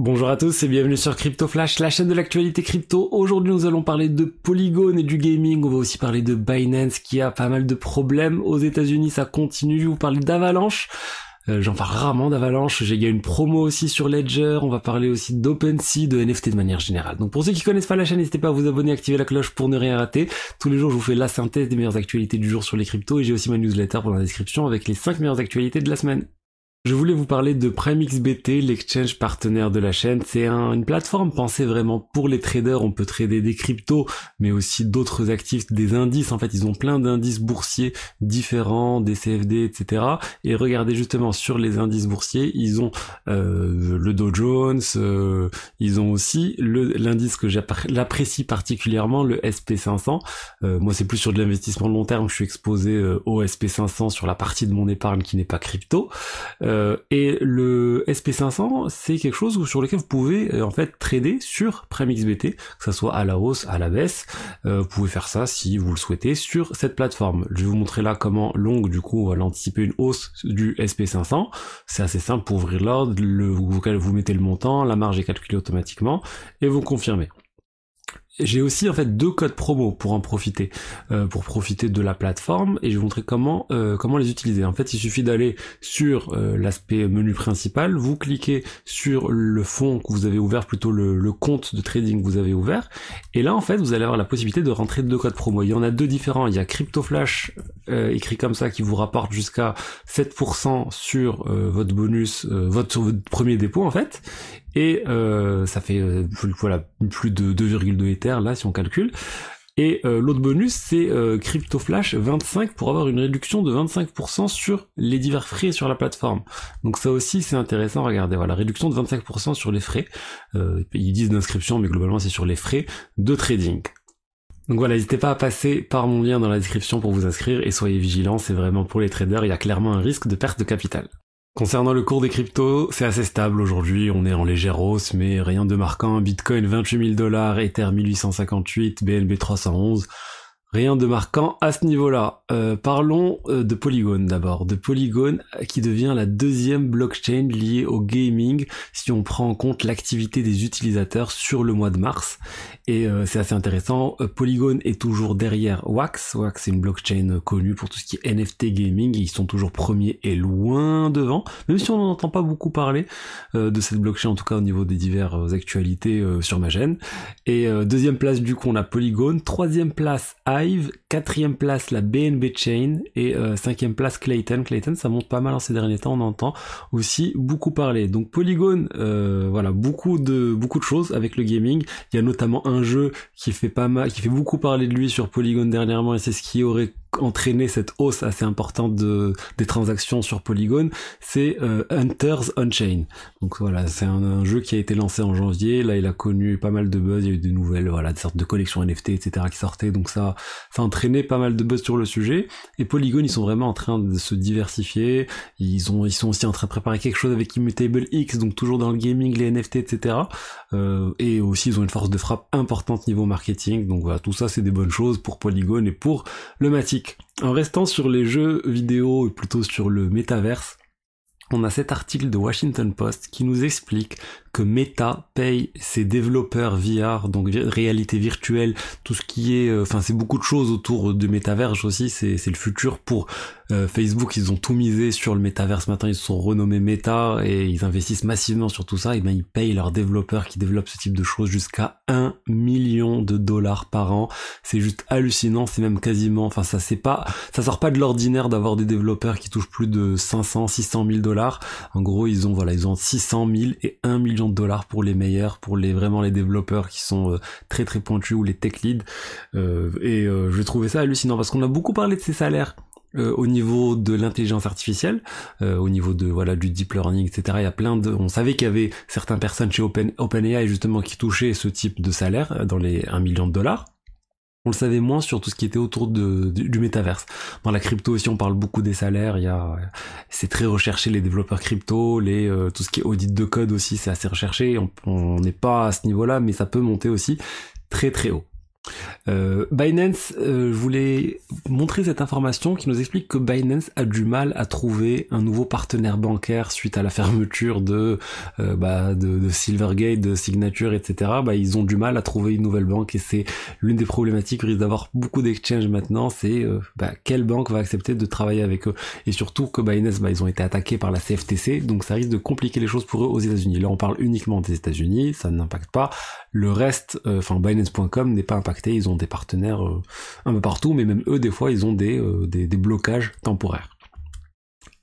Bonjour à tous et bienvenue sur Crypto Flash, la chaîne de l'actualité crypto. Aujourd'hui nous allons parler de Polygon et du gaming. On va aussi parler de Binance qui a pas mal de problèmes aux États-Unis. Ça continue. Je vous parler d'Avalanche. Euh, j'en parle rarement d'Avalanche. J'ai gagné une promo aussi sur Ledger. On va parler aussi d'OpenSea, de NFT de manière générale. Donc pour ceux qui connaissent pas la chaîne, n'hésitez pas à vous abonner, activer la cloche pour ne rien rater. Tous les jours, je vous fais la synthèse des meilleures actualités du jour sur les cryptos et j'ai aussi ma newsletter pour la description avec les 5 meilleures actualités de la semaine. Je voulais vous parler de PrimeXBT, l'exchange partenaire de la chaîne. C'est une plateforme pensée vraiment pour les traders. On peut trader des cryptos, mais aussi d'autres actifs, des indices. En fait, ils ont plein d'indices boursiers différents, des CFD, etc. Et regardez justement sur les indices boursiers, ils ont euh, le Dow Jones, euh, ils ont aussi l'indice que j'apprécie particulièrement, le SP500. Euh, moi, c'est plus sur de l'investissement long terme. Je suis exposé au SP500 sur la partie de mon épargne qui n'est pas crypto. Euh, et le SP500, c'est quelque chose sur lequel vous pouvez euh, en fait trader sur PrimeXBT, que ça soit à la hausse, à la baisse. Euh, vous pouvez faire ça si vous le souhaitez sur cette plateforme. Je vais vous montrer là comment long du coup va anticiper une hausse du SP500. C'est assez simple pour ouvrir l'ordre, vous mettez le montant, la marge est calculée automatiquement et vous confirmez. J'ai aussi en fait deux codes promo pour en profiter, euh, pour profiter de la plateforme et je vais vous montrer comment euh, comment les utiliser. En fait, il suffit d'aller sur euh, l'aspect menu principal, vous cliquez sur le fond que vous avez ouvert, plutôt le, compte de trading que vous avez ouvert, et là en fait vous allez avoir la possibilité de rentrer deux codes promo. Il y en a deux différents. Il y a CryptoFlash écrit comme ça qui vous rapporte jusqu'à 7% sur votre bonus, votre, premier dépôt en fait, et euh, ça fait euh, voilà plus de 2,2 Ether là si on calcule. Et euh, l'autre bonus, c'est CryptoFlash 25 pour avoir une réduction de 25% sur les divers frais sur la plateforme. Donc ça aussi, c'est intéressant. Regardez, voilà, réduction de 25% sur les frais. ils disent d'inscription, mais globalement, c'est sur les frais de trading. Donc voilà, n'hésitez pas à passer par mon lien dans la description pour vous inscrire et soyez vigilants, c'est vraiment pour les traders, il y a clairement un risque de perte de capital. Concernant le cours des cryptos, c'est assez stable aujourd'hui, on est en légère hausse, mais rien de marquant. Bitcoin 28 000 dollars, Ether 1858, BNB 311. Rien de marquant à ce niveau-là. Euh, parlons euh, de Polygon d'abord. De Polygon qui devient la deuxième blockchain liée au gaming si on prend en compte l'activité des utilisateurs sur le mois de mars. Et euh, c'est assez intéressant. Polygon est toujours derrière Wax. Wax est une blockchain connue pour tout ce qui est NFT gaming. Ils sont toujours premiers et loin devant. Même si on n'en entend pas beaucoup parler de cette blockchain, en tout cas au niveau des diverses actualités sur ma chaîne. Et deuxième place du coup on a Polygon. Troisième place quatrième place la BNB Chain et euh, cinquième place Clayton. Clayton ça monte pas mal en ces derniers temps, on entend aussi beaucoup parler. Donc Polygon, euh, voilà, beaucoup de beaucoup de choses avec le gaming. Il y a notamment un jeu qui fait pas mal, qui fait beaucoup parler de lui sur Polygon dernièrement et c'est ce qui aurait entraîné cette hausse assez importante de, des transactions sur Polygon, c'est euh, Hunters Unchained. Donc voilà, c'est un, jeu qui a été lancé en janvier. Là, il a connu pas mal de buzz. Il y a eu des nouvelles, voilà, des sortes de collections NFT, etc. qui sortaient. Donc ça, ça a entraîné pas mal de buzz sur le sujet. Et Polygon, ils sont vraiment en train de se diversifier. Ils ont, ils sont aussi en train de préparer quelque chose avec Immutable X, donc toujours dans le gaming, les NFT, etc. Euh, et aussi, ils ont une force de frappe importante niveau marketing. Donc voilà, tout ça, c'est des bonnes choses pour Polygon et pour le Matic. En restant sur les jeux vidéo et plutôt sur le métaverse, on a cet article de Washington Post qui nous explique que Meta paye ses développeurs VR, donc réalité virtuelle, tout ce qui est, euh, enfin c'est beaucoup de choses autour de métaverse aussi, c'est le futur pour euh, Facebook, ils ont tout misé sur le métaverse maintenant, ils se sont renommés Meta et ils investissent massivement sur tout ça, et ben ils payent leurs développeurs qui développent ce type de choses jusqu'à 1 million de dollars par an. C'est juste hallucinant, c'est même quasiment, enfin ça c'est pas, ça sort pas de l'ordinaire d'avoir des développeurs qui touchent plus de 500, 600 000 dollars. En gros, ils ont voilà, ils ont 600 000 et 1 million de dollars pour les meilleurs, pour les vraiment les développeurs qui sont euh, très très pointus ou les tech leads. Euh, et euh, je trouvais ça hallucinant parce qu'on a beaucoup parlé de ces salaires au niveau de l'intelligence artificielle, au niveau de voilà du deep learning, etc. Il y a plein de, on savait qu'il y avait certaines personnes chez Open, OpenAI justement qui touchaient ce type de salaire dans les 1 million de dollars. On le savait moins sur tout ce qui était autour de, du métaverse. Dans la crypto aussi, on parle beaucoup des salaires. Il y a, c'est très recherché les développeurs crypto, les euh, tout ce qui est audit de code aussi, c'est assez recherché. On n'est pas à ce niveau-là, mais ça peut monter aussi très très haut. Euh, Binance, euh, je voulais montrer cette information qui nous explique que Binance a du mal à trouver un nouveau partenaire bancaire suite à la fermeture de, euh, bah, Silvergate, de Signature, etc. Bah, ils ont du mal à trouver une nouvelle banque et c'est l'une des problématiques. risque d'avoir beaucoup d'exchanges maintenant. C'est bah, quelle banque va accepter de travailler avec eux et surtout que Binance, ils ont été attaqués par la CFTC, donc ça risque de compliquer les choses pour eux aux États-Unis. Là, on parle uniquement des États-Unis, ça n'impacte pas le reste. Enfin, Binance.com n'est pas impacté. Ils ont des partenaires euh, un peu partout, mais même eux, des fois, ils ont des, euh, des, blocages temporaires.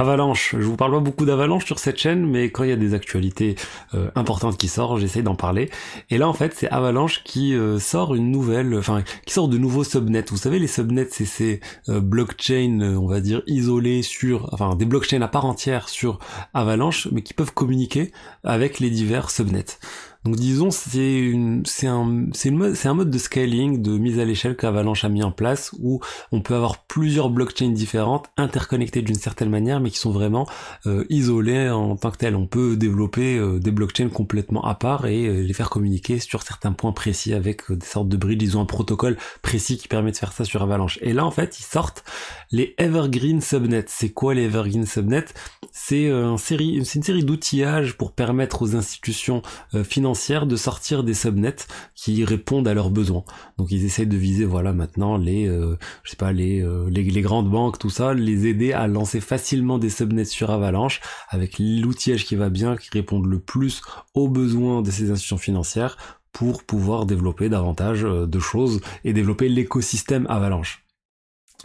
Avalanche, je vous parle pas beaucoup d'Avalanche sur cette chaîne, mais quand il y a des actualités euh, importantes qui sortent, j'essaye d'en parler. Et là, en fait, c'est Avalanche qui sort une nouvelle, enfin, qui sort de nouveaux subnets. Vous savez, les subnets, c'est ces blockchains, on va dire, isolés sur, enfin, des blockchains à part entière sur Avalanche, mais qui peuvent communiquer avec les divers subnets. Donc disons c'est une c'est un c'est un mode de scaling de mise à l'échelle qu'Avalanche a mis en place où on peut avoir plusieurs blockchains différentes interconnectées d'une certaine manière mais qui sont vraiment euh, isolées en tant que telles. On peut développer euh, des blockchains complètement à part et euh, les faire communiquer sur certains points précis avec des sortes de bridges. Ils ont un protocole précis qui permet de faire ça sur Avalanche. Et là en fait ils sortent les Evergreen Subnets. C'est quoi les Evergreen Subnets? C'est une série une série d'outillages pour permettre aux institutions financières de sortir des subnets qui répondent à leurs besoins. Donc ils essayent de viser voilà maintenant les euh, je sais pas les, euh, les, grandes banques tout ça, les aider à lancer facilement des subnets sur Avalanche avec l'outillage qui va bien, qui répondent le plus aux besoins de ces institutions financières pour pouvoir développer davantage euh, de choses et développer l'écosystème Avalanche.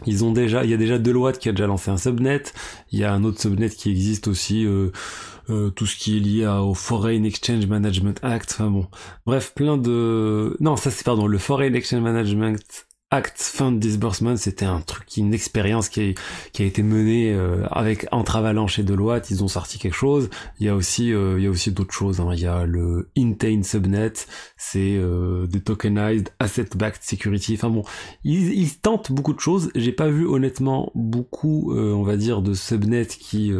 Ils ont déjà, il y a déjà Deloitte qui a déjà lancé un subnet. Il y a un autre subnet qui existe aussi, euh, euh, tout ce qui est lié au Foreign Exchange Management Act. Enfin bon, bref, plein de. Non, ça c'est pardon, le Foreign Exchange Management Act Fund Disbursement, c'était un truc, une expérience qui a, qui a été menée euh, avec entre Avalanche et Deloitte. Ils ont sorti quelque chose. Il y a aussi, euh, il y a aussi d'autres choses. Hein. Il y a le Intain Subnet, c'est euh, des tokenized asset-backed security. Enfin bon, ils, ils, tentent beaucoup de choses. J'ai pas vu honnêtement beaucoup, on va dire, de subnets qui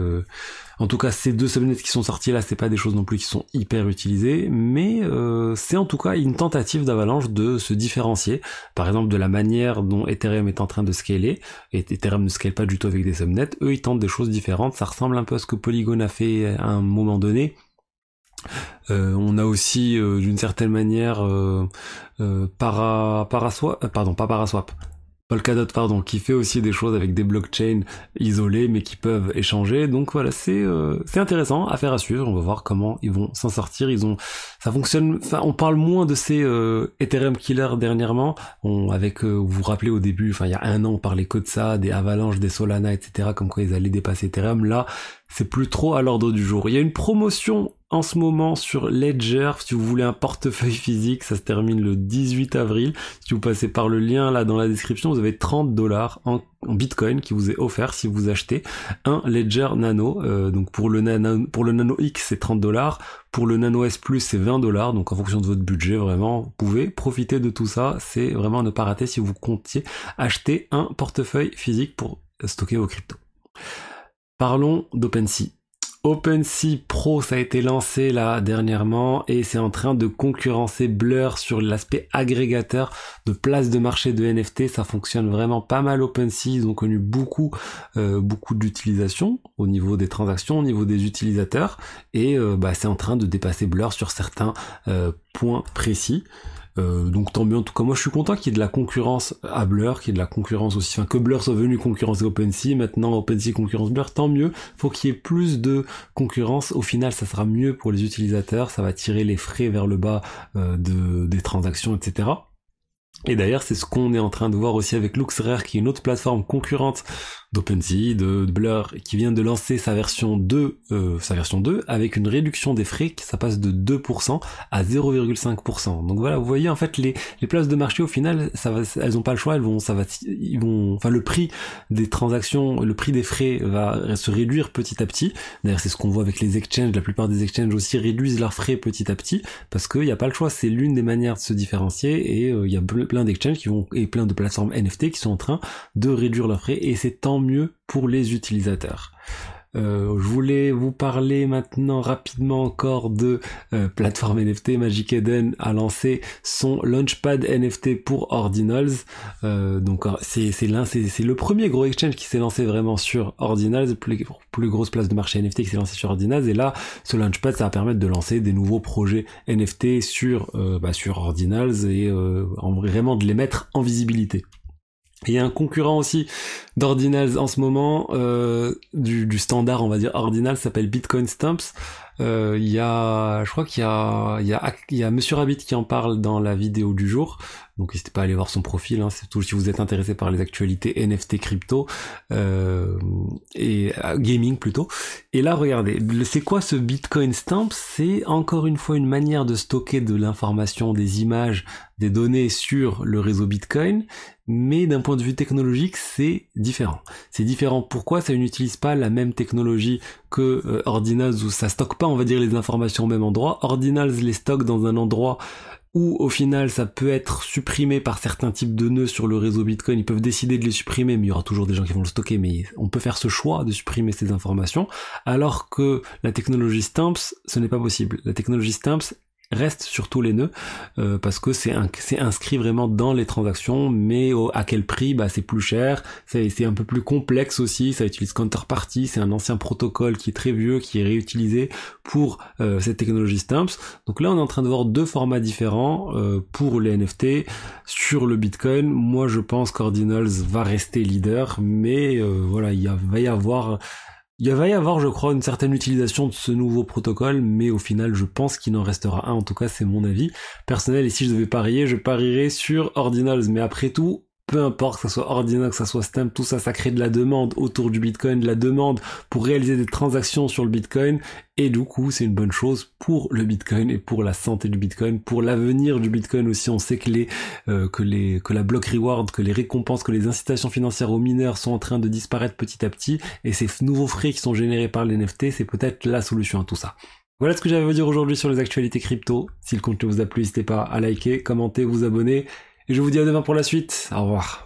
en tout cas, ces deux subnets qui sont sortis là, c'est pas des choses non plus qui sont hyper utilisées, mais euh, c'est en tout cas une tentative d'Avalanche de se différencier, par exemple de la manière dont Ethereum est en train de scaler, et Ethereum ne scale pas du tout avec des subnets, eux ils tentent des choses différentes, ça ressemble un peu à ce que Polygon a fait à un moment donné, euh, on a aussi euh, d'une certaine manière euh, para, paraswap, pardon pas paraswap, Polkadot pardon, qui fait aussi des choses avec des blockchains isolés mais qui peuvent échanger. Donc voilà, c'est euh, c'est intéressant, à faire à suivre. On va voir comment ils vont s'en sortir. Ils ont, ça fonctionne. Enfin, on parle moins de ces euh, Ethereum killers dernièrement. On, avec, euh, vous vous rappelez au début, enfin il y a un an, on parlait que de ça, des avalanches, des Solana, etc. Comme quoi ils allaient dépasser Ethereum. Là, c'est plus trop à l'ordre du jour. Il y a une promotion en ce moment sur Ledger, si vous voulez un portefeuille physique, ça se termine le 18 avril. Si vous passez par le lien là dans la description, vous avez 30 dollars en, Bitcoin qui vous est offert si vous achetez un Ledger Nano. Euh, donc pour le Nano, pour le Nano X c'est 30 dollars, pour le Nano S Plus c'est 20 dollars. Donc en fonction de votre budget, vraiment, vous pouvez profiter de tout ça. C'est vraiment à ne pas rater si vous comptiez acheter un portefeuille physique pour stocker vos cryptos. Parlons d'OpenSea. OpenSea Pro, ça a été lancé là dernièrement et c'est en train de concurrencer Blur sur l'aspect agrégateur de place de marché de NFT. Ça fonctionne vraiment pas mal OpenSea. Ils ont connu beaucoup, euh, beaucoup d'utilisation au niveau des transactions, au niveau des utilisateurs et euh, bah, c'est en train de dépasser Blur sur certains euh, points précis. Euh, donc tant mieux. En tout cas, moi je suis content qu'il y ait de la concurrence à Blur, qu'il y ait de la concurrence aussi, enfin que Blur soit venu concurrencer OpenSea, maintenant OpenSea concurrence Blur, tant mieux. Faut qu'il y ait plus de concurrence. Au final, ça sera mieux pour les utilisateurs, ça va tirer les frais vers le bas euh, de, des transactions, etc. Et d'ailleurs, c'est ce qu'on est en train de voir aussi avec LuxRare, qui est une autre plateforme concurrente d'OpenSea, de Blur, qui vient de lancer sa version 2, euh, sa version 2, avec une réduction des frais, ça passe de 2% à 0,5%. Donc voilà, vous voyez en fait les, les places de marché au final, ça va, elles ont pas le choix, elles vont, ça va, ils vont, enfin le prix des transactions, le prix des frais va se réduire petit à petit. D'ailleurs, c'est ce qu'on voit avec les exchanges. La plupart des exchanges aussi réduisent leurs frais petit à petit parce qu'il n'y a pas le choix. C'est l'une des manières de se différencier et euh, il y a plein d'exchanges qui vont et plein de plateformes NFT qui sont en train de réduire leurs frais et c'est tant mieux pour les utilisateurs. Euh, je voulais vous parler maintenant rapidement encore de euh, plateforme NFT. Magic Eden a lancé son Launchpad NFT pour Ordinals. Euh, donc c'est l'un c'est le premier gros exchange qui s'est lancé vraiment sur Ordinals, plus, plus grosse place de marché NFT qui s'est lancé sur Ordinals. Et là, ce Launchpad ça va permettre de lancer des nouveaux projets NFT sur bah, sur Ordinals et en vraiment de les mettre en visibilité. Il y a un concurrent aussi d'Ordinals en ce moment, euh, du, standard on va dire Ordinals, s'appelle Bitcoin Stamps. Euh, il y a, je crois qu'il y a, il y a, il y a Monsieur Rabbit qui en parle dans la vidéo du jour. Donc n'hésitez pas à aller voir son profil, hein, surtout si vous êtes intéressé par les actualités NFT crypto euh, et euh, gaming plutôt. Et là, regardez, c'est quoi ce Bitcoin Stamp? C'est encore une fois une manière de stocker de l'information, des images, des données sur le réseau Bitcoin, mais d'un point de vue technologique, c'est différent. C'est différent. Pourquoi Ça n'utilise pas la même technologie que euh, Ordinals où ça stocke pas, on va dire, les informations au même endroit. Ordinals les stocke dans un endroit où au final ça peut être supprimé par certains types de nœuds sur le réseau Bitcoin, ils peuvent décider de les supprimer, mais il y aura toujours des gens qui vont le stocker, mais on peut faire ce choix de supprimer ces informations, alors que la technologie Stamps, ce n'est pas possible. La technologie Stamps, reste sur tous les nœuds euh, parce que c'est inscrit vraiment dans les transactions mais à quel prix? Bah c'est plus cher. C'est un peu plus complexe aussi. Ça utilise Counterparty c'est un ancien protocole qui est très vieux qui est réutilisé pour euh, cette technologie Stamps. Donc là on est en train de voir deux formats différents euh, pour les NFT sur le Bitcoin moi je pense qu'Ordinals va rester leader mais voilà il va y avoir il va y avoir, je crois, une certaine utilisation de ce nouveau protocole, mais au final, je pense qu'il en restera un. En tout cas, c'est mon avis personnel. Et si je devais parier, je parierais sur Ordinals. Mais après tout, peu importe que ce soit Ordinal, que ce soit Stamp, tout ça, ça crée de la demande autour du Bitcoin, de la demande pour réaliser des transactions sur le Bitcoin, et du coup, c'est une bonne chose pour le Bitcoin et pour la santé du Bitcoin, pour l'avenir du Bitcoin aussi. On sait que les, euh, que les, que la block reward, que les récompenses, que les incitations financières aux mineurs sont en train de disparaître petit à petit, et ces nouveaux frais qui sont générés par les NFT, c'est peut-être la solution à tout ça. Voilà ce que j'avais à vous dire aujourd'hui sur les actualités crypto. Si le contenu vous a plu, n'hésitez pas à liker, commenter, vous abonner. Et je vous dis à demain pour la suite. Au revoir.